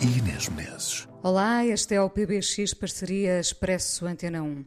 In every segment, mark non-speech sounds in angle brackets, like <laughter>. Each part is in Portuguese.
e Inês Menezes. Olá, este é o PBX Parceria Expresso Antena 1.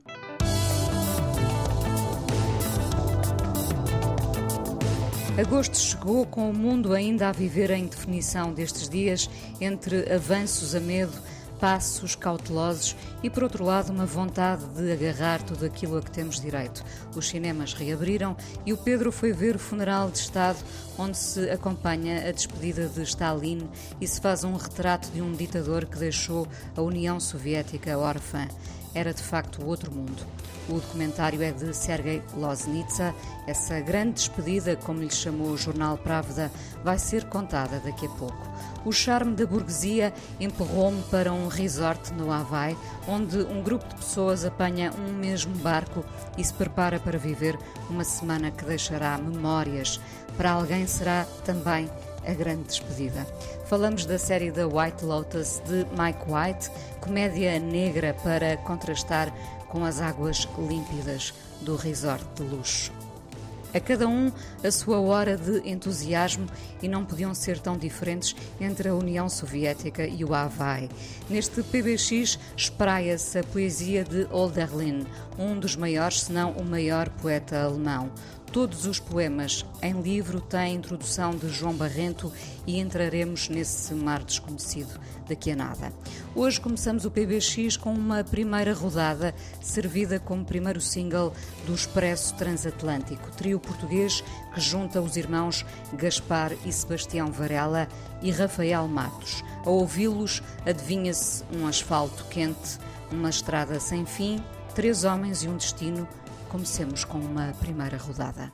Agosto chegou com o mundo ainda a viver a indefinição destes dias entre avanços a medo, passos cautelosos e, por outro lado, uma vontade de agarrar tudo aquilo a que temos direito. Os cinemas reabriram e o Pedro foi ver o funeral de Estado, onde se acompanha a despedida de Stalin e se faz um retrato de um ditador que deixou a União Soviética órfã. Era de facto outro mundo. O documentário é de Sergei Loznitsa. Essa grande despedida, como lhe chamou o jornal Pravda, vai ser contada daqui a pouco. O charme da burguesia empurrou-me para um resort no Havaí, onde um grupo de pessoas apanha um mesmo barco e se prepara para viver uma semana que deixará memórias. Para alguém será também a grande despedida. Falamos da série The White Lotus de Mike White, comédia negra para contrastar com as águas límpidas do resort de luxo. A cada um a sua hora de entusiasmo e não podiam ser tão diferentes entre a União Soviética e o Havaí. Neste PBX espraia-se a poesia de Olderlin, um dos maiores, se não o maior poeta alemão. Todos os poemas em livro têm introdução de João Barrento e entraremos nesse mar desconhecido daqui a nada. Hoje começamos o PBX com uma primeira rodada servida como primeiro single do Expresso Transatlântico, trio português que junta os irmãos Gaspar e Sebastião Varela e Rafael Matos. A ouvi-los, adivinha-se um asfalto quente, uma estrada sem fim, três homens e um destino Comecemos com uma primeira rodada.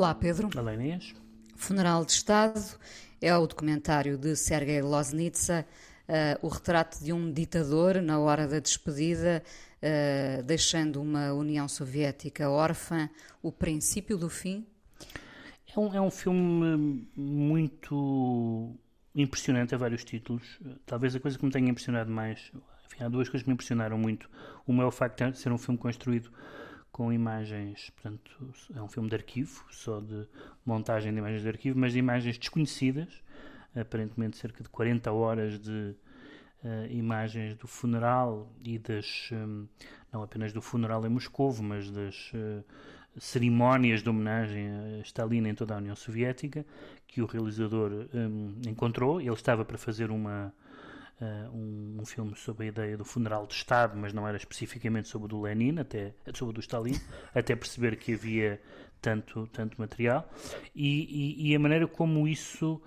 Olá, Pedro. Olá, Inês. Funeral de Estado é o documentário de Sergei Loznitsa, uh, o retrato de um ditador na hora da despedida, uh, deixando uma União Soviética órfã, o princípio do fim? É um, é um filme muito impressionante a vários títulos. Talvez a coisa que me tenha impressionado mais, enfim, há duas coisas que me impressionaram muito. Uma é o facto de ser um filme construído com imagens, portanto, é um filme de arquivo, só de montagem de imagens de arquivo, mas de imagens desconhecidas, aparentemente cerca de 40 horas de uh, imagens do funeral e das, um, não apenas do funeral em Moscou, mas das uh, cerimónias de homenagem a Stalin em toda a União Soviética, que o realizador um, encontrou. Ele estava para fazer uma, uh, um, filme sobre a ideia do funeral de Estado, mas não era especificamente sobre o do Lenin, até, sobre o do Stalin, <laughs> até perceber que havia tanto, tanto material. E, e, e, a maneira como isso,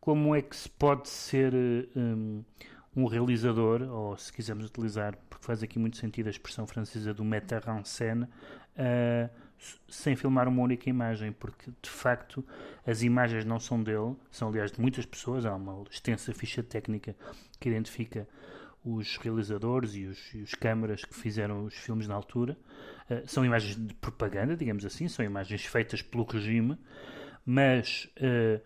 como é que se pode ser um, um realizador, ou se quisermos utilizar, porque faz aqui muito sentido a expressão francesa do metteur en scène, uh, sem filmar uma única imagem, porque de facto as imagens não são dele, são aliás de muitas pessoas. Há uma extensa ficha técnica que identifica os realizadores e os, e os câmaras que fizeram os filmes na altura. Uh, são imagens de propaganda, digamos assim, são imagens feitas pelo regime, mas uh,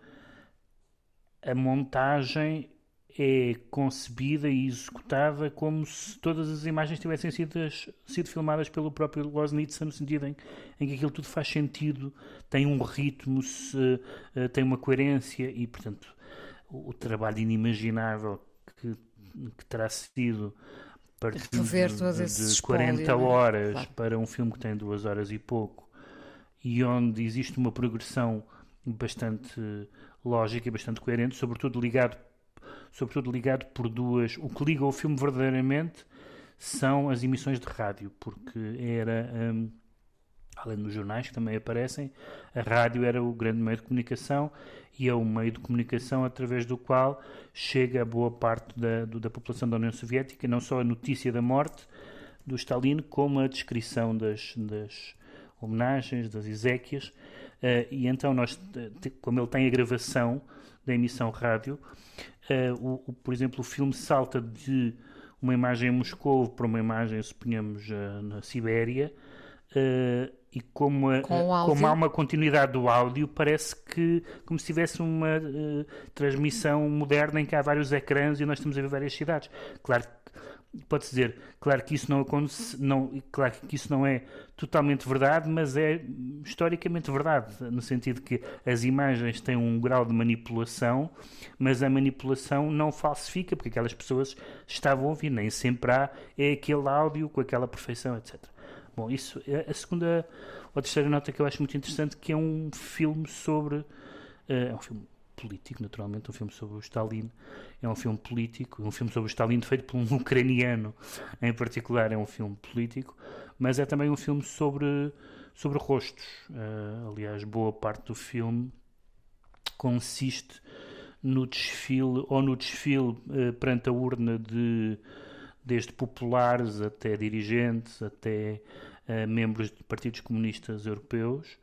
a montagem é concebida e executada como se todas as imagens tivessem sido, sido filmadas pelo próprio Loznitsa, no sentido em, em, que aquilo tudo faz sentido, tem um ritmo, se, uh, tem uma coerência e, portanto, o, o trabalho inimaginável que, que terá sido partir de, de 40 espólio, é? horas claro. para um filme que tem duas horas e pouco e onde existe uma progressão bastante lógica e bastante coerente, sobretudo ligado sobretudo ligado por duas. O que liga o filme verdadeiramente são as emissões de rádio, porque era. Um, além dos jornais que também aparecem, a rádio era o grande meio de comunicação e é o meio de comunicação através do qual chega a boa parte da, do, da população da União Soviética, não só a notícia da morte do Stalin, como a descrição das, das homenagens, das exéquias. Uh, e então, nós, como ele tem a gravação da emissão rádio, o, o, por exemplo, o filme salta de uma imagem em Moscou para uma imagem, suponhamos, uh, na Sibéria, uh, e como, a, como há uma continuidade do áudio, parece que como se tivesse uma transmissão moderna em que há vários ecrãs e nós estamos a ver várias cidades. Claro pode-se dizer, claro que isso não acontece, não, claro que isso não é totalmente verdade, mas é historicamente verdade, no sentido que as imagens têm um grau de manipulação, mas a manipulação não falsifica, porque aquelas pessoas estavam a ouvir, nem sempre há é aquele áudio com aquela perfeição, etc. Bom, isso é a segunda ou terceira nota que eu acho muito interessante, que é um filme sobre. Uh, é um filme político, naturalmente, um filme sobre o Stalin. É um filme político, um filme sobre o Stalin feito por um <laughs> ucraniano, em particular, é um filme político, mas é também um filme sobre, sobre rostos. Uh, aliás, boa parte do filme consiste no desfile, ou no desfile uh, perante a urna de desde populares até dirigentes, até uh, membros de partidos comunistas europeus.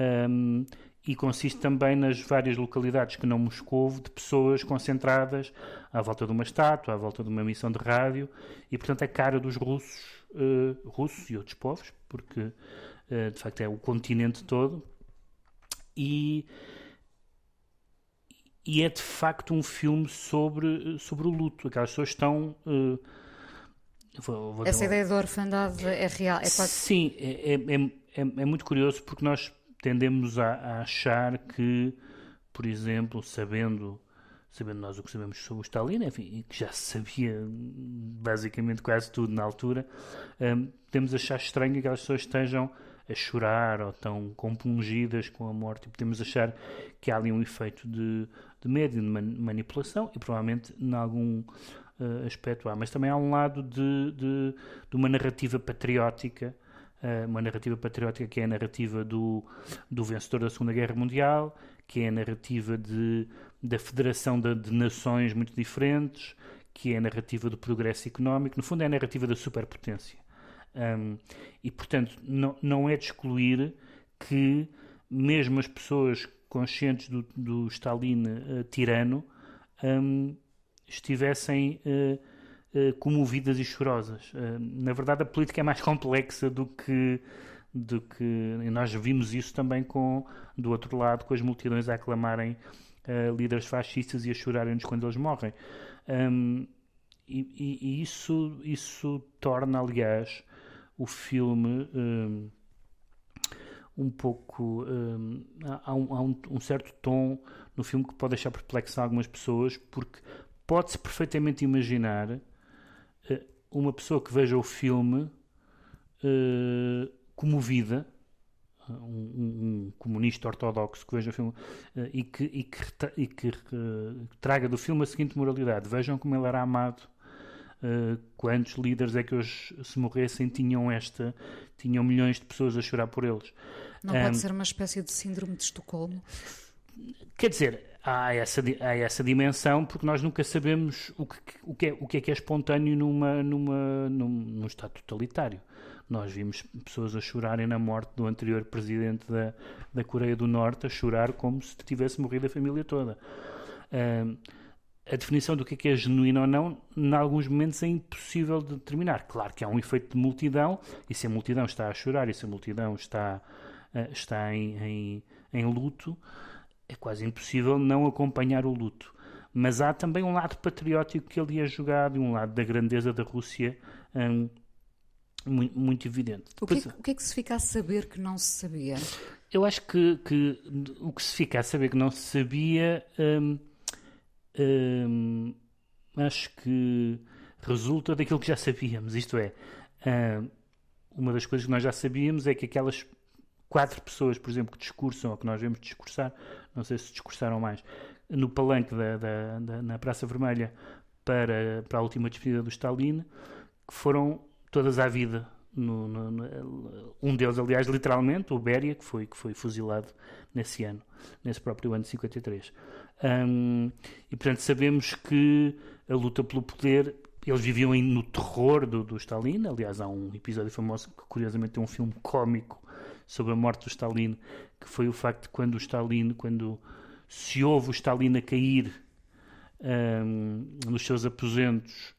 Um, e consiste também nas várias localidades que não Moscou de pessoas concentradas à volta de uma estátua, à volta de uma emissão de rádio e, portanto, a cara dos russos, uh, russos e outros povos, porque uh, de facto é o continente todo. E, e é de facto um filme sobre, sobre o luto. Aquelas pessoas estão. Uh, vou, vou Essa ideia da orfandade é real? É quase... Sim, é, é, é, é muito curioso porque nós tendemos a, a, achar que, por exemplo, sabendo, sabendo nós o que sabemos sobre o Stalin, enfim, que já sabia basicamente quase tudo na altura, um, temos a achar estranho que aquelas pessoas estejam a chorar ou tão compungidas com a morte. E podemos achar que há ali um efeito de, de médio, de manipulação e provavelmente em algum uh, aspecto há, mas também há um lado de, de, de uma narrativa patriótica uma narrativa patriótica que é a narrativa do, do vencedor da Segunda Guerra Mundial, que é a narrativa de, da federação de, de nações muito diferentes, que é a narrativa do progresso económico, no fundo é a narrativa da superpotência. Um, e, portanto, não, não é de excluir que mesmo as pessoas conscientes do, do Stalin uh, tirano um, estivessem uh, comovidas e chorosas. na verdade, a política é mais complexa do que do que nós vimos isso também com do outro lado com as multidões a aclamarem líderes fascistas e a chorarem-nos quando eles morrem. Um, e, e, e, isso, isso torna, aliás, o filme um, um pouco. Um, há, um, há um, certo tom no filme que pode deixar perplexo algumas pessoas, porque pode-se perfeitamente imaginar uh, uma pessoa que veja o filme uh, comovida. Um, um, comunista ortodoxo que veja o filme uh, e que, e que, e que traga do filme a seguinte moralidade: vejam como ele era amado Uh, quantos líderes é que hoje, se morressem, tinham esta, tinham milhões de pessoas a chorar por eles. Não um, pode ser uma espécie de síndrome de Estocolmo? Quer dizer, há essa, há essa dimensão porque nós nunca sabemos o que, o que, é, o que é que é espontâneo numa, numa, num, num Estado totalitário. Nós vimos pessoas a chorarem na morte do anterior presidente da, da Coreia do Norte, a chorar como se tivesse morrido a família toda. Um, a definição do que é, que é genuíno ou não, em alguns momentos é impossível de determinar. Claro que há um efeito de multidão, e se a multidão está a chorar, e se a multidão está, uh, está em, em, em, luto, é quase impossível não acompanhar o luto. Mas há também um lado patriótico que ali é jogado, e um lado da grandeza da Rússia um, muito, muito, evidente. O que, é, o que, é, que se fica a saber que não se sabia? Eu acho que, que o que se fica a saber que não se sabia. Um, hum, acho que resulta daquilo que já sabíamos. Isto é, hum, uma das coisas que nós já sabíamos é que aquelas quatro pessoas, por exemplo, que discursam, ou que nós vemos discursar, não sei se discursaram mais, no palanque da, da, da, na Praça Vermelha para, para a última despedida do Stalin, que foram todas à vida. No, no, no, um deles, aliás, literalmente, o Beria, que foi, que foi fuzilado nesse ano, nesse próprio ano de 53. Um, e portanto sabemos que a luta pelo poder eles viviam no terror do, do, Stalin. Aliás, há um episódio famoso que, curiosamente, é um filme cómico sobre a morte do Stalin, que foi o facto de quando o Stalin, quando se ouve o Stalin a cair um, nos seus aposentos,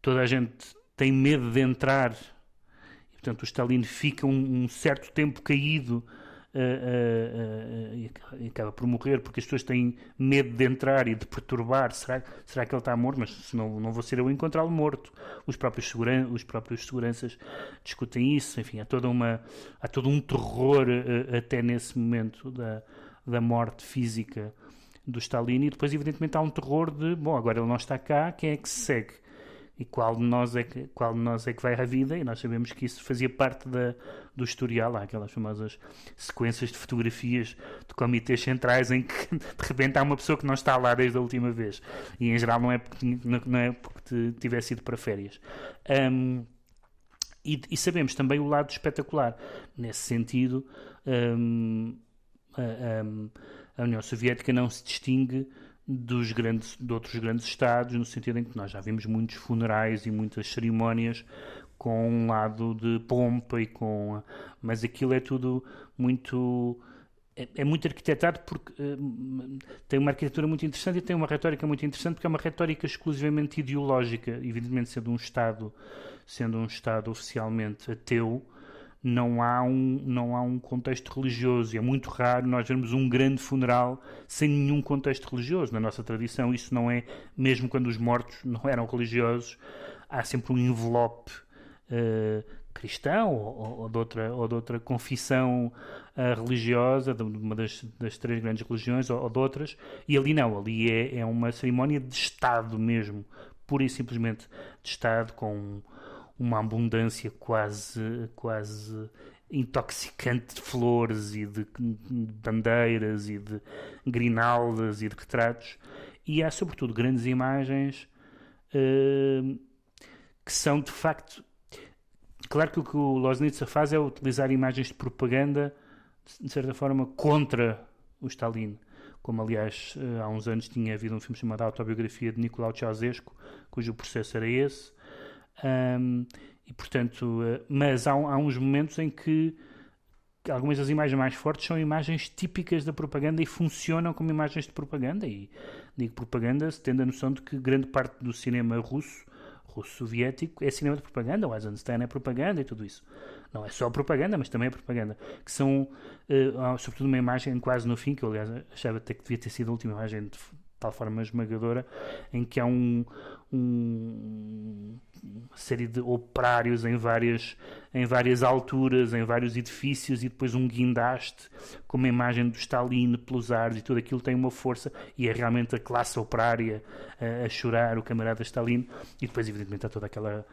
toda a gente tem medo de entrar. E, portanto, o Stalin fica um, um certo tempo caído uh, uh, e acaba por morrer porque as pessoas têm medo de entrar e de perturbar. Será, será que ele está morto? Mas se não, não vou ser eu encontrá-lo morto. Os próprios, seguran os próprios seguranças discutem isso. Enfim, há, toda uma, há todo um terror até nesse momento da, da morte física do Stalin e depois evidentemente há um terror de bom, agora ele não está cá, quem é que se segue? E qual de nós é que, qual de nós é que vai à vida, e nós sabemos que isso fazia parte da, do historial, há aquelas famosas sequências de fotografias de comitês centrais em que de repente há uma pessoa que não está lá desde a última vez, e em geral não é porque, não é porque tivesse ido para férias. Um, e, e, sabemos também o lado espetacular. Nesse sentido, um, a, a União Soviética não se distingue dos grandes, de outros grandes estados, no sentido em que nós já vimos muitos funerais e muitas cerimónias com um lado de pompa e com mas aquilo é tudo muito é, é muito arquitetado porque uh, tem uma arquitetura muito interessante e tem uma retórica muito interessante porque é uma retórica exclusivamente ideológica evidentemente sendo um estado sendo um estado oficialmente ateu não há um, não há um contexto religioso. E é muito raro nós vermos um grande funeral sem nenhum contexto religioso. Na nossa tradição, isso não é, mesmo quando os mortos não eram religiosos, há sempre um envelope uh, cristão ou, ou, de outra, ou de outra confissão uh, religiosa, de uma das, das, três grandes religiões ou, ou de outras. E ali não, ali é, é uma cerimónia de Estado mesmo, pura e simplesmente de Estado, com uma abundância quase, quase intoxicante de flores e de bandeiras e de grinaldas e de retratos. E há, sobretudo, grandes imagens uh, que são, de facto... Claro que o que o Loznitsa faz é utilizar imagens de propaganda, de certa forma, contra o Stalin. Como, aliás, eh, há uns anos tinha havido um filme chamado Autobiografia de Nicolau Ceausescu, cujo processo era esse um, e portanto, uh, mas há, há, uns momentos em que algumas das imagens mais fortes são imagens típicas da propaganda e funcionam como imagens de propaganda. E digo propaganda tendo a noção de que grande parte do cinema russo, russo-soviético, é cinema de propaganda. O Eisenstein é propaganda e tudo isso. Não é só propaganda, mas também é propaganda. Que são, uh, sobretudo, uma imagem quase no fim, que eu, aliás, achava até que devia ter sido a última imagem de tal forma esmagadora, em que há um, um, uma série de operários em várias, em várias alturas, em vários edifícios, e depois um guindaste com uma imagem do Stalin pelos ares, e tudo aquilo tem uma força, e é realmente a classe operária a, a chorar, o camarada Stalin, e depois, evidentemente, há toda aquela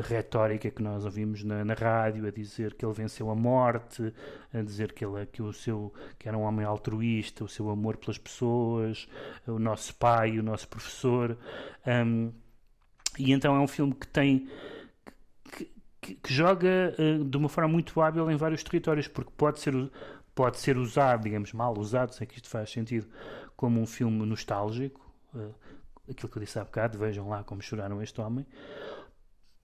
retórica que nós ouvimos na, na, rádio a dizer que ele venceu a morte, a dizer que ele que o seu que era um homem altruísta, o seu amor pelas pessoas, o nosso pai, o nosso professor. Um, e então é um filme que tem que, que, que joga uh, de uma forma muito hábil em vários territórios, porque pode ser pode ser usado, digamos, mal usado, sei que isto faz sentido, como um filme nostálgico, uh, aquilo que eu disse há bocado, vejam lá como choraram este homem,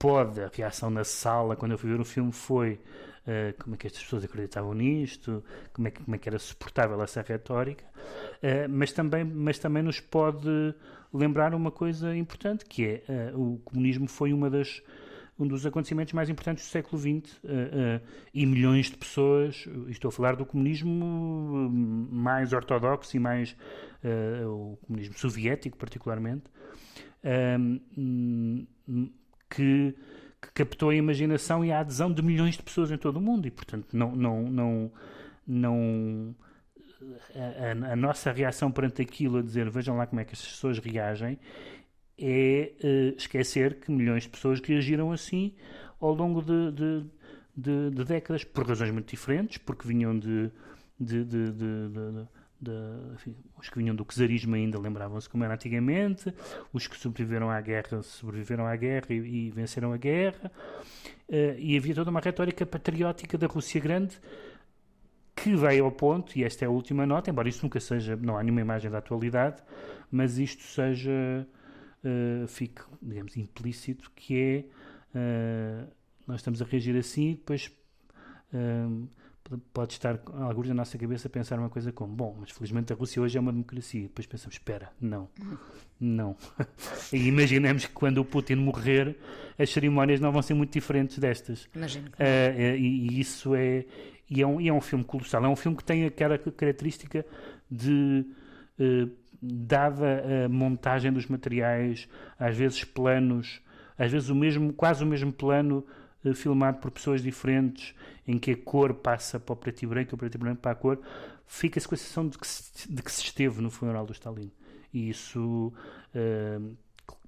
pode, a reação na sala quando eu fui ver o filme foi uh, como é que estas pessoas acreditavam nisto, como é que, como é que era suportável essa retórica, uh, mas, também, mas também nos pode lembrar uma coisa importante, que é uh, o comunismo foi uma das um dos acontecimentos mais importantes do século XX uh, uh, e milhões de pessoas, estou a falar do comunismo mais ortodoxo e mais uh, o comunismo soviético particularmente, que, que, captou a imaginação e a adesão de milhões de pessoas em todo o mundo. E portanto não não não não a, a, nossa reação perante aquilo a dizer vejam lá como é que as pessoas reagem é uh, esquecer que milhões de pessoas reagiram assim ao longo de, de, de, de décadas por razões muito diferentes porque vinham de, de, de, enfim, os que vinham do czarismo ainda lembravam-se como era antigamente, os que sobreviveram à guerra sobreviveram à guerra e, e venceram a guerra, uh, e havia toda uma retórica patriótica da Rússia Grande que veio ao ponto, e esta é a última nota, embora isso nunca seja, não há nenhuma imagem da atualidade, mas isto seja, uh, fique, digamos, implícito, que é, uh, nós estamos a reagir assim, depois uh, pode estar alguns na nossa cabeça a pensar uma coisa como, bom, mas felizmente a Rússia hoje é uma democracia. Depois pensamos, espera, não, não. <laughs> e imaginemos que quando o Putin morrer, as cerimónias não vão ser muito diferentes destas. Imagino. Uh, e, e, isso é e, é um, e é um filme colossal. É um filme que tem aquela característica de uh, dada a montagem dos materiais, às vezes planos, às vezes o mesmo, quase o mesmo plano filmado por pessoas diferentes, em que a cor passa para o preto e branco, o preto e branco para a cor, fica-se com a sensação de que, se, de que se esteve no funeral do Stalin. E isso uh,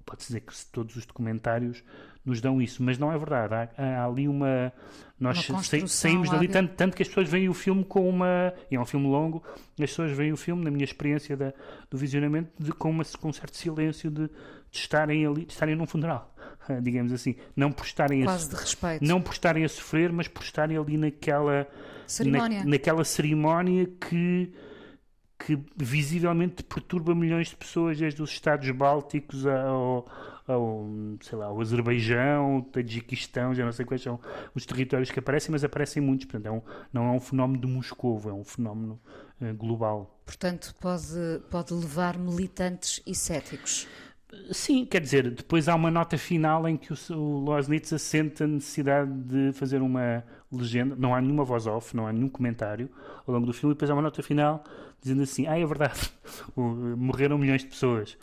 pode-se dizer que todos os documentários nos dão isso, mas não é verdade. Há, há ali uma. Nós uma saímos dali, tanto, tanto, que as pessoas veem o filme com uma. E é um filme longo, as pessoas veem o filme, na minha experiência da, do visionamento, de, com, uma, com um certo silêncio de, de estarem ali, de estarem num funeral. <laughs> digamos assim, não por estarem Quase a, de respeito. não por estarem a sofrer, mas por estarem ali naquela cerimónia, na, naquela cerimónia que que visivelmente perturba milhões de pessoas, desde os Estados Bálticos ao, ao, sei lá, ao Azerbaijão, o Tajiquistão, já não sei quais são os territórios que aparecem, mas aparecem muitos. Portanto, é um, não é um fenómeno de Moscou, é um fenómeno uh, global. Portanto, pode, pode levar militantes e céticos. Sim, quer dizer, depois há uma nota final em que o, o Losnitz assenta a necessidade de fazer uma legenda, não há nenhuma voz off, não há nenhum comentário ao longo do filme, e depois há uma nota final dizendo assim: Ah, é verdade, <laughs> morreram milhões de pessoas.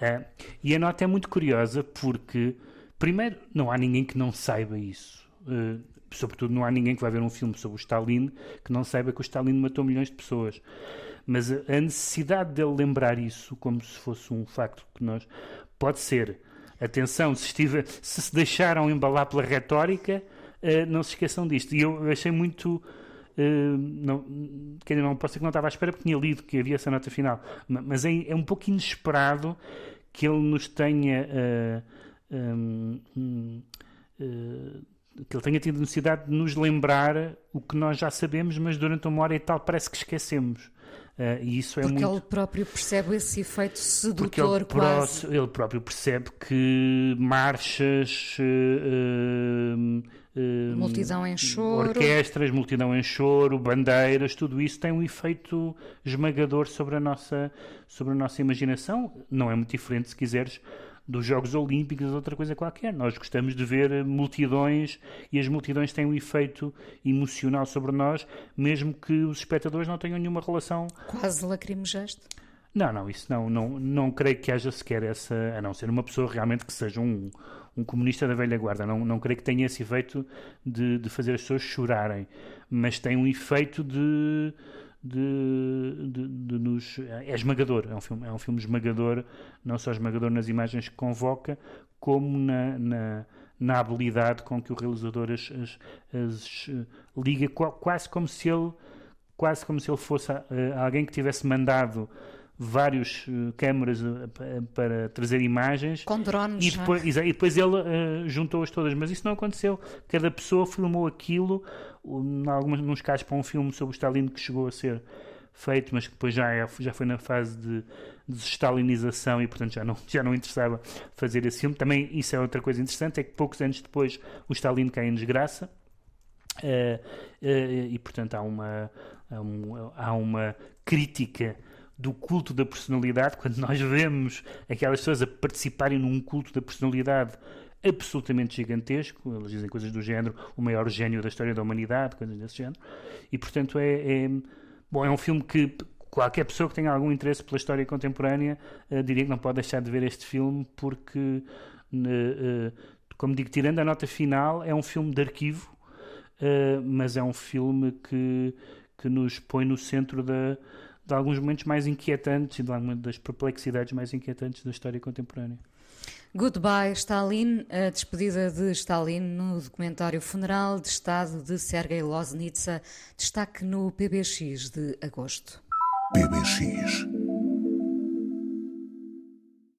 Uh, e a nota é muito curiosa porque, primeiro, não há ninguém que não saiba isso. Uh, sobretudo, não há ninguém que vai ver um filme sobre o Stalin que não saiba que o Stalin matou milhões de pessoas. Mas a necessidade dele lembrar isso como se fosse um facto que nós. Pode ser. Atenção, se, estive, se se deixaram embalar pela retórica, uh, não se esqueçam disto. E eu achei muito. Uh, não, quer dizer, não posso dizer que não estava à espera porque tinha lido que havia essa nota final, mas é, é um pouco inesperado que ele nos tenha. Uh, um, que ele tenha tido necessidade de nos lembrar o que nós já sabemos, mas durante uma hora e tal parece que esquecemos. Uh, e isso é Porque muito... ele próprio percebe esse efeito Porque sedutor ele, quase. pró- ele próprio percebe que marchas, uh, uh, Multidão em choro. orquestras, multidão em choro, bandeiras, tudo isso tem um efeito esmagador sobre a nossa, sobre a nossa imaginação. Não é muito diferente, se quiseres, dos Jogos Olímpicos ou outra coisa qualquer. Nós gostamos de ver multidões e as multidões têm um efeito emocional sobre nós, mesmo que os espectadores não tenham nenhuma relação Quase lacrimejaste. não, não, isso não, não, não creio que haja sequer essa, a não ser uma pessoa realmente que seja um, um comunista da velha guarda, não, não creio que tenha esse efeito de, de fazer as pessoas chorarem, mas tem um efeito de, de, de, de nos, é esmagador, é um, filme, é um filme esmagador, não só esmagador nas imagens que convoca, como na, na, na habilidade com que o realizador as, as, as, eh, liga, qua- quase como se ele quase como se ele fosse eh, alguém que tivesse mandado vários eh, câmaras eh, pa- para trazer imagens Com drones. e já. depois, e depois ele eh, juntou-as todas, mas isso não aconteceu. Cada pessoa filmou aquilo, um, em alguns nos casos para um filme sobre o Stalin que chegou a ser feito, mas que depois já, é- já foi na fase de desestalinização e portanto já não, <laughs> já não interessava fazer esse filme. Também isso é outra coisa interessante, é que poucos anos depois o Stalin cai em desgraça. Eh, eh, e portanto há uma, há, um- há uma crítica do culto da personalidade quando nós vemos aquelas pessoas a participarem num culto da personalidade absolutamente gigantesco, eles dizem coisas do género o maior gênio da história da humanidade, coisas desse género, e portanto é, é- bom, é um filme que qualquer pessoa que tenha algum interesse pela história contemporânea eh, diria que não pode deixar de ver este filme porque eh, eh, como digo, tirando a nota final, é um filme de arquivo Uh, mas é um filme que, que nos põe no centro da, de alguns momentos mais inquietantes e de algumas das perplexidades mais inquietantes da história contemporânea. Goodbye Stalin, a despedida de Stalin no documentário Funeral de Estado de Sergei Loznitsa, destaque no PBX de agosto. PBX